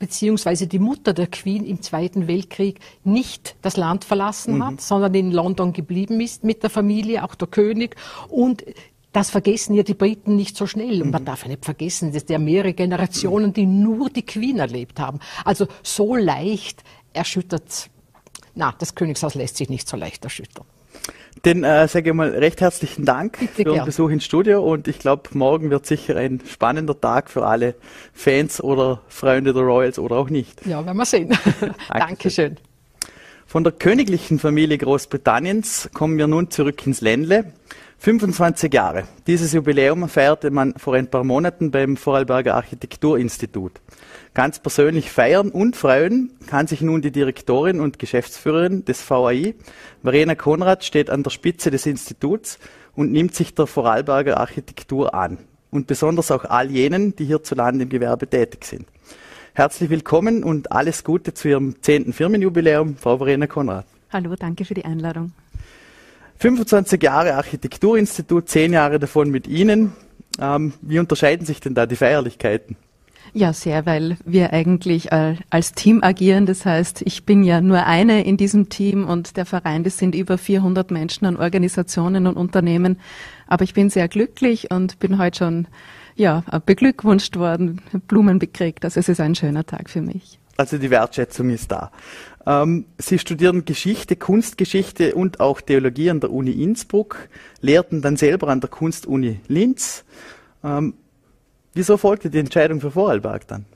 beziehungsweise die Mutter der Queen im Zweiten Weltkrieg nicht das Land verlassen mhm. hat, sondern in London geblieben ist mit der Familie, auch der König. Und das vergessen ja die Briten nicht so schnell. Und man mhm. darf ja nicht vergessen, dass der mehrere Generationen, die nur die Queen erlebt haben. Also so leicht erschüttert, na, das Königshaus lässt sich nicht so leicht erschüttern. Den äh, sage ich mal recht herzlichen Dank Bitte für gern. den Besuch ins Studio und ich glaube, morgen wird sicher ein spannender Tag für alle Fans oder Freunde der Royals oder auch nicht. Ja, werden wir sehen. Dankeschön. Von der königlichen Familie Großbritanniens kommen wir nun zurück ins Ländle. 25 Jahre. Dieses Jubiläum feierte man vor ein paar Monaten beim Vorarlberger Architekturinstitut. Ganz persönlich feiern und freuen kann sich nun die Direktorin und Geschäftsführerin des VAI. Verena Konrad steht an der Spitze des Instituts und nimmt sich der Vorarlberger Architektur an. Und besonders auch all jenen, die hierzulande im Gewerbe tätig sind. Herzlich willkommen und alles Gute zu Ihrem zehnten Firmenjubiläum, Frau Verena Konrad. Hallo, danke für die Einladung. 25 Jahre Architekturinstitut, 10 Jahre davon mit Ihnen. Ähm, wie unterscheiden sich denn da die Feierlichkeiten? Ja, sehr, weil wir eigentlich als Team agieren. Das heißt, ich bin ja nur eine in diesem Team und der Verein, das sind über 400 Menschen an Organisationen und Unternehmen. Aber ich bin sehr glücklich und bin heute schon ja, beglückwünscht worden, Blumen bekriegt. Also es ist ein schöner Tag für mich. Also die Wertschätzung ist da. Ähm, Sie studieren Geschichte, Kunstgeschichte und auch Theologie an der Uni Innsbruck, lehrten dann selber an der Kunstuni Linz. Ähm, wieso folgte die Entscheidung für Vorarlberg dann?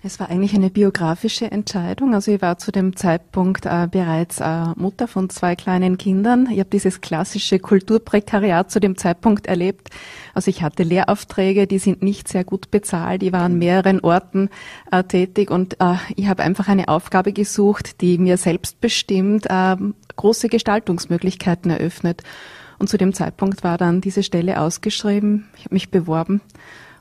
Es war eigentlich eine biografische Entscheidung. Also ich war zu dem Zeitpunkt äh, bereits äh, Mutter von zwei kleinen Kindern. Ich habe dieses klassische Kulturprekariat zu dem Zeitpunkt erlebt. Also ich hatte Lehraufträge, die sind nicht sehr gut bezahlt. Ich war an mehreren Orten äh, tätig und äh, ich habe einfach eine Aufgabe gesucht, die mir selbstbestimmt äh, große Gestaltungsmöglichkeiten eröffnet. Und zu dem Zeitpunkt war dann diese Stelle ausgeschrieben. Ich habe mich beworben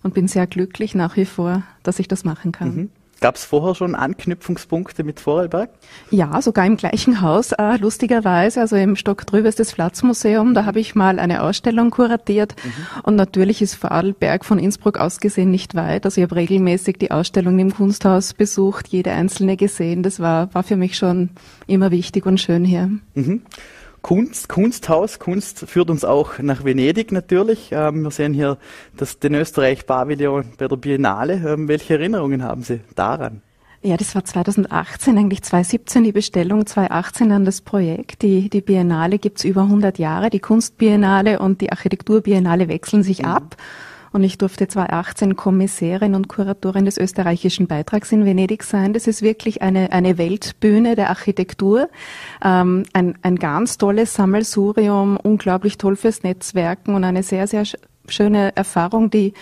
und bin sehr glücklich nach wie vor, dass ich das machen kann. Mhm. Gab es vorher schon Anknüpfungspunkte mit Vorarlberg? Ja, sogar im gleichen Haus, äh, lustigerweise, also im Stock drüber ist das Flatzmuseum, da habe ich mal eine Ausstellung kuratiert mhm. und natürlich ist Vorarlberg von Innsbruck aus gesehen nicht weit. Also ich habe regelmäßig die Ausstellung im Kunsthaus besucht, jede einzelne gesehen. Das war, war für mich schon immer wichtig und schön hier. Mhm. Kunst, Kunsthaus. Kunst führt uns auch nach Venedig natürlich. Ähm, wir sehen hier das, den Österreich-Pavillon bei der Biennale. Ähm, welche Erinnerungen haben Sie daran? Ja, das war 2018, eigentlich 2017 die Bestellung, 2018 dann das Projekt. Die, die Biennale gibt's über 100 Jahre. Die Kunstbiennale und die Architekturbiennale wechseln sich mhm. ab. Und ich durfte 2018 Kommissärin und Kuratorin des österreichischen Beitrags in Venedig sein. Das ist wirklich eine, eine Weltbühne der Architektur. Ähm, ein, ein ganz tolles Sammelsurium, unglaublich toll fürs Netzwerken und eine sehr, sehr schöne Erfahrung, die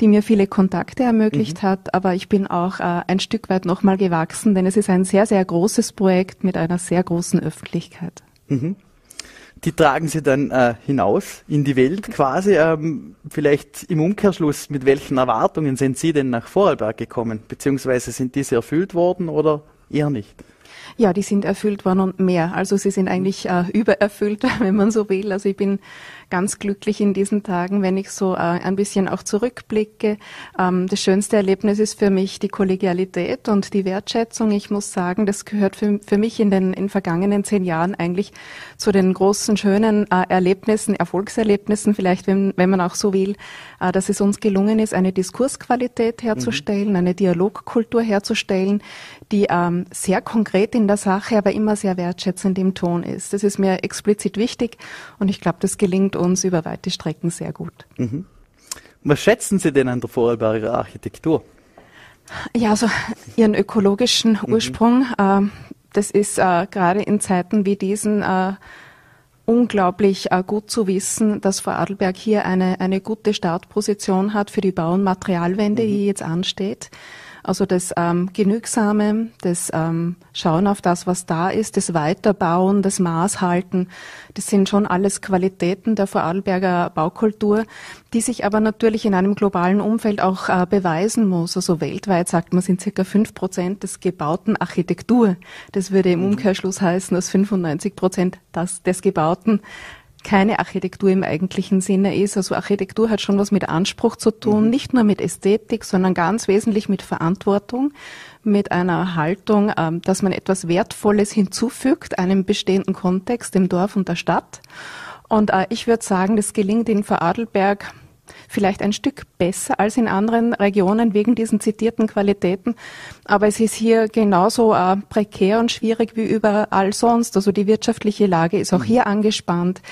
die mir viele Kontakte ermöglicht mhm. hat, aber ich bin auch äh, ein Stück weit nochmal gewachsen, denn es ist ein sehr, sehr großes Projekt mit einer sehr großen Öffentlichkeit. Mhm die tragen sie dann äh, hinaus in die Welt quasi. Ähm, vielleicht im Umkehrschluss, mit welchen Erwartungen sind Sie denn nach Vorarlberg gekommen? Beziehungsweise sind diese erfüllt worden oder eher nicht? Ja, die sind erfüllt worden und mehr. Also sie sind eigentlich äh, übererfüllt, wenn man so will. Also ich bin ganz glücklich in diesen Tagen, wenn ich so äh, ein bisschen auch zurückblicke. Ähm, das schönste Erlebnis ist für mich die Kollegialität und die Wertschätzung. Ich muss sagen, das gehört für, für mich in den in vergangenen zehn Jahren eigentlich zu den großen, schönen äh, Erlebnissen, Erfolgserlebnissen, vielleicht, wenn, wenn man auch so will, äh, dass es uns gelungen ist, eine Diskursqualität herzustellen, mhm. eine Dialogkultur herzustellen, die ähm, sehr konkret in der Sache, aber immer sehr wertschätzend im Ton ist. Das ist mir explizit wichtig und ich glaube, das gelingt uns über weite Strecken sehr gut. Mhm. Was schätzen Sie denn an der Vorarlberger Architektur? Ja, also ihren ökologischen mhm. Ursprung, äh, das ist äh, gerade in Zeiten wie diesen äh, unglaublich äh, gut zu wissen, dass Vorarlberg hier eine, eine gute Startposition hat für die Bau- und Materialwende, mhm. die jetzt ansteht. Also das ähm, Genügsame, das ähm, Schauen auf das, was da ist, das Weiterbauen, das Maßhalten, das sind schon alles Qualitäten der Vorarlberger Baukultur, die sich aber natürlich in einem globalen Umfeld auch äh, beweisen muss. Also weltweit sagt man, sind circa fünf Prozent des gebauten Architektur. Das würde im mhm. Umkehrschluss heißen, dass 95 Prozent des Gebauten keine Architektur im eigentlichen Sinne ist. Also Architektur hat schon was mit Anspruch zu tun, mhm. nicht nur mit Ästhetik, sondern ganz wesentlich mit Verantwortung, mit einer Haltung, ähm, dass man etwas Wertvolles hinzufügt, einem bestehenden Kontext, dem Dorf und der Stadt. Und äh, ich würde sagen, das gelingt in Vorarlberg vielleicht ein Stück besser als in anderen Regionen wegen diesen zitierten Qualitäten. Aber es ist hier genauso äh, prekär und schwierig wie überall sonst. Also die wirtschaftliche Lage ist auch hier angespannt.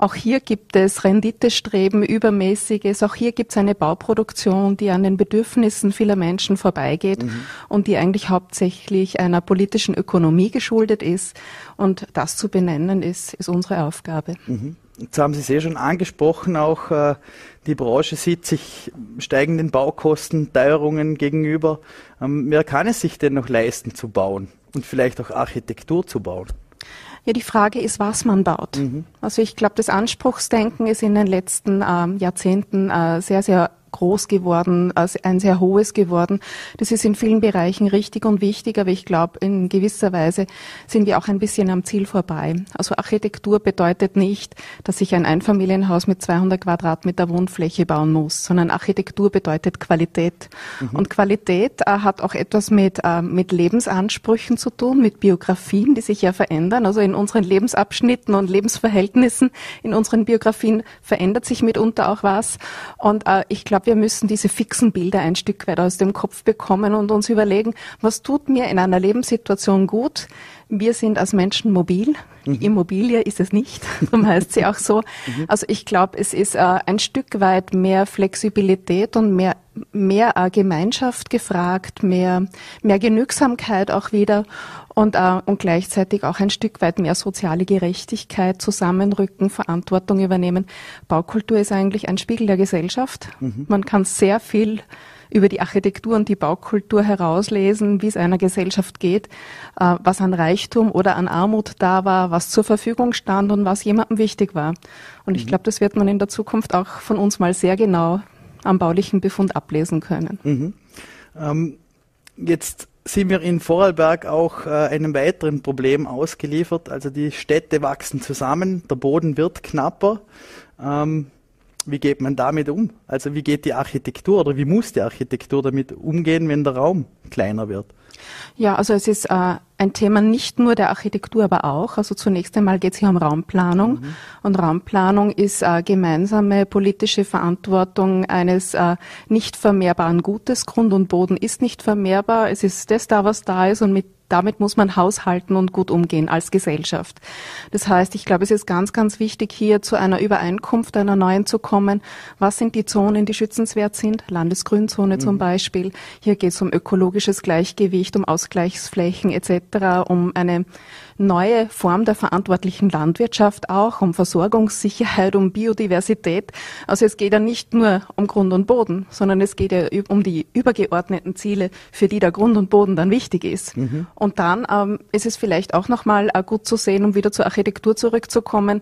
Auch hier gibt es Renditestreben, übermäßiges. Auch hier gibt es eine Bauproduktion, die an den Bedürfnissen vieler Menschen vorbeigeht mhm. und die eigentlich hauptsächlich einer politischen Ökonomie geschuldet ist. Und das zu benennen ist, ist unsere Aufgabe. Mhm. Jetzt haben Sie es eh schon angesprochen, auch äh, die Branche sieht sich steigenden Baukosten, Teuerungen gegenüber. Ähm, wer kann es sich denn noch leisten zu bauen und vielleicht auch Architektur zu bauen? Ja, die Frage ist, was man baut. Mhm. Also ich glaube, das Anspruchsdenken ist in den letzten ähm, Jahrzehnten äh, sehr, sehr groß geworden, ein sehr hohes geworden. Das ist in vielen Bereichen richtig und wichtig, aber ich glaube, in gewisser Weise sind wir auch ein bisschen am Ziel vorbei. Also Architektur bedeutet nicht, dass ich ein Einfamilienhaus mit 200 Quadratmeter Wohnfläche bauen muss, sondern Architektur bedeutet Qualität. Mhm. Und Qualität äh, hat auch etwas mit, äh, mit Lebensansprüchen zu tun, mit Biografien, die sich ja verändern. Also in unseren Lebensabschnitten und Lebensverhältnissen, in unseren Biografien verändert sich mitunter auch was. Und äh, ich glaube, glaube, wir müssen diese fixen Bilder ein Stück weit aus dem Kopf bekommen und uns überlegen, was tut mir in einer Lebenssituation gut? Wir sind als Menschen mobil. Mhm. Immobilie ist es nicht, darum heißt sie auch so. Mhm. Also ich glaube, es ist äh, ein Stück weit mehr Flexibilität und mehr, mehr äh, Gemeinschaft gefragt, mehr, mehr Genügsamkeit auch wieder und, äh, und gleichzeitig auch ein Stück weit mehr soziale Gerechtigkeit, Zusammenrücken, Verantwortung übernehmen. Baukultur ist eigentlich ein Spiegel der Gesellschaft. Mhm. Man kann sehr viel über die Architektur und die Baukultur herauslesen, wie es einer Gesellschaft geht, äh, was an Reichtum oder an Armut da war, was zur Verfügung stand und was jemandem wichtig war. Und ich mhm. glaube, das wird man in der Zukunft auch von uns mal sehr genau am baulichen Befund ablesen können. Mhm. Ähm, jetzt sind wir in Vorarlberg auch äh, einem weiteren Problem ausgeliefert. Also die Städte wachsen zusammen, der Boden wird knapper. Ähm, wie geht man damit um? Also wie geht die Architektur oder wie muss die Architektur damit umgehen, wenn der Raum kleiner wird? Ja, also es ist äh, ein Thema nicht nur der Architektur, aber auch. Also zunächst einmal geht es hier um Raumplanung. Mhm. Und Raumplanung ist äh, gemeinsame politische Verantwortung eines äh, nicht vermehrbaren Gutes. Grund und Boden ist nicht vermehrbar. Es ist das da, was da ist und mit damit muss man haushalten und gut umgehen als Gesellschaft. Das heißt, ich glaube, es ist ganz, ganz wichtig, hier zu einer Übereinkunft, einer neuen zu kommen. Was sind die Zonen, die schützenswert sind? Landesgrünzone mhm. zum Beispiel. Hier geht es um ökologisches Gleichgewicht, um Ausgleichsflächen etc., um eine neue Form der verantwortlichen Landwirtschaft auch, um Versorgungssicherheit, um Biodiversität. Also es geht ja nicht nur um Grund und Boden, sondern es geht ja um die übergeordneten Ziele, für die der Grund und Boden dann wichtig ist. Mhm. Und dann ähm, ist es vielleicht auch nochmal äh, gut zu sehen, um wieder zur Architektur zurückzukommen,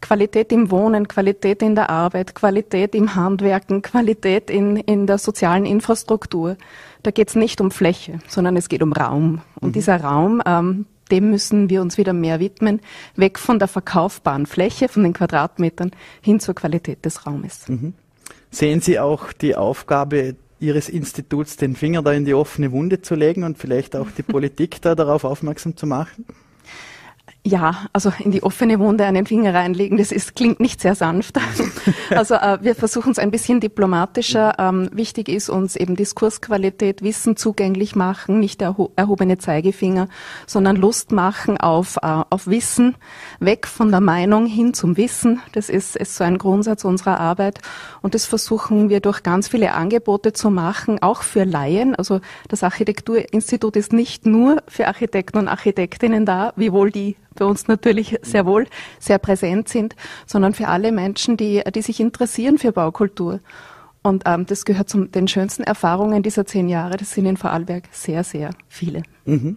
Qualität im Wohnen, Qualität in der Arbeit, Qualität im Handwerken, Qualität in, in der sozialen Infrastruktur. Da geht es nicht um Fläche, sondern es geht um Raum. Und mhm. dieser Raum, ähm, dem müssen wir uns wieder mehr widmen, weg von der verkaufbaren Fläche, von den Quadratmetern, hin zur Qualität des Raumes. Mhm. Sehen Sie auch die Aufgabe Ihres Instituts, den Finger da in die offene Wunde zu legen und vielleicht auch die Politik da darauf aufmerksam zu machen? Ja, also in die offene Wunde einen Finger reinlegen, das ist, klingt nicht sehr sanft. Also äh, wir versuchen es ein bisschen diplomatischer. Ähm, wichtig ist uns eben Diskursqualität, Wissen zugänglich machen, nicht der erhobene Zeigefinger, sondern Lust machen auf, äh, auf Wissen, weg von der Meinung hin zum Wissen. Das ist, ist so ein Grundsatz unserer Arbeit. Und das versuchen wir durch ganz viele Angebote zu machen, auch für Laien. Also das Architekturinstitut ist nicht nur für Architekten und Architektinnen da, wiewohl die bei uns natürlich sehr wohl sehr präsent sind, sondern für alle Menschen, die, die sich interessieren für Baukultur. Und ähm, das gehört zu den schönsten Erfahrungen dieser zehn Jahre. Das sind in Vorarlberg sehr, sehr viele. Mhm.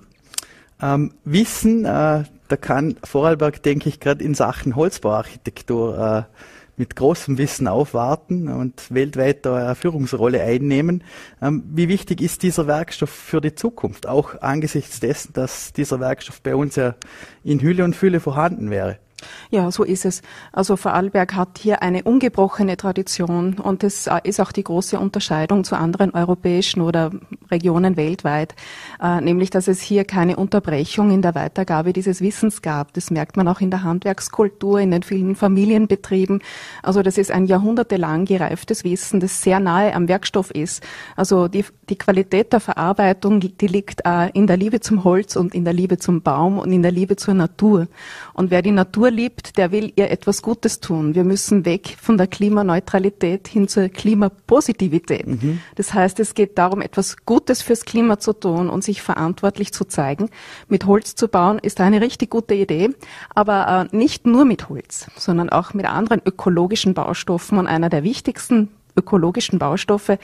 Ähm, Wissen, äh, da kann Vorarlberg, denke ich, gerade in Sachen Holzbauarchitektur äh, mit großem Wissen aufwarten und weltweit eine Führungsrolle einnehmen. Ähm, wie wichtig ist dieser Werkstoff für die Zukunft, auch angesichts dessen, dass dieser Werkstoff bei uns ja in Hülle und Fülle vorhanden wäre? Ja, so ist es. Also Vorarlberg hat hier eine ungebrochene Tradition und das äh, ist auch die große Unterscheidung zu anderen europäischen oder Regionen weltweit, äh, nämlich dass es hier keine Unterbrechung in der Weitergabe dieses Wissens gab. Das merkt man auch in der Handwerkskultur, in den vielen Familienbetrieben. Also das ist ein jahrhundertelang gereiftes Wissen, das sehr nahe am Werkstoff ist. Also die, die Qualität der Verarbeitung, die liegt äh, in der Liebe zum Holz und in der Liebe zum Baum und in der Liebe zur Natur. Und wer die Natur Natur liebt, der will ihr etwas Gutes tun. Wir müssen weg von der Klimaneutralität hin zur Klimapositivität. Mhm. Das heißt, es geht darum, etwas Gutes fürs Klima zu tun und sich verantwortlich zu zeigen. Mit Holz zu bauen ist eine richtig gute Idee, aber äh, nicht nur mit Holz, sondern auch mit anderen ökologischen Baustoffen. Und einer der wichtigsten ökologischen Baustoffe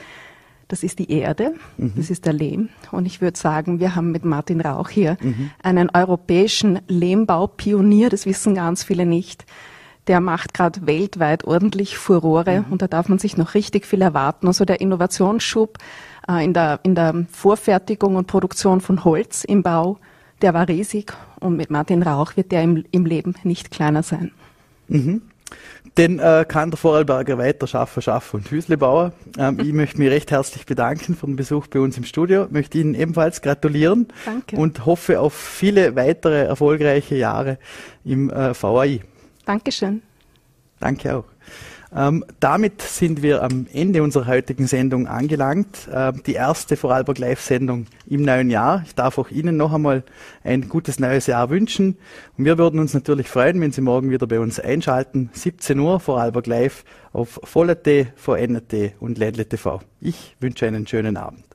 das ist die Erde, mhm. das ist der Lehm. Und ich würde sagen, wir haben mit Martin Rauch hier mhm. einen europäischen Lehmbaupionier, das wissen ganz viele nicht. Der macht gerade weltweit ordentlich Furore mhm. und da darf man sich noch richtig viel erwarten. Also der Innovationsschub äh, in, der, in der Vorfertigung und Produktion von Holz im Bau, der war riesig und mit Martin Rauch wird der im, im Leben nicht kleiner sein. Mhm. Den äh, kann der Vorarlberger weiter schaffen, schaffen und Hüsle bauen. Ähm, ich möchte mich recht herzlich bedanken für den Besuch bei uns im Studio. Möchte Ihnen ebenfalls gratulieren Danke. und hoffe auf viele weitere erfolgreiche Jahre im äh, VAI. Dankeschön. Danke auch. Ähm, damit sind wir am Ende unserer heutigen Sendung angelangt. Ähm, die erste Vorarlberg Live-Sendung im neuen Jahr. Ich darf auch Ihnen noch einmal ein gutes neues Jahr wünschen. Und wir würden uns natürlich freuen, wenn Sie morgen wieder bei uns einschalten. 17 Uhr Vorarlberg Live auf Voller.t, VNT und Lädle TV. Ich wünsche einen schönen Abend.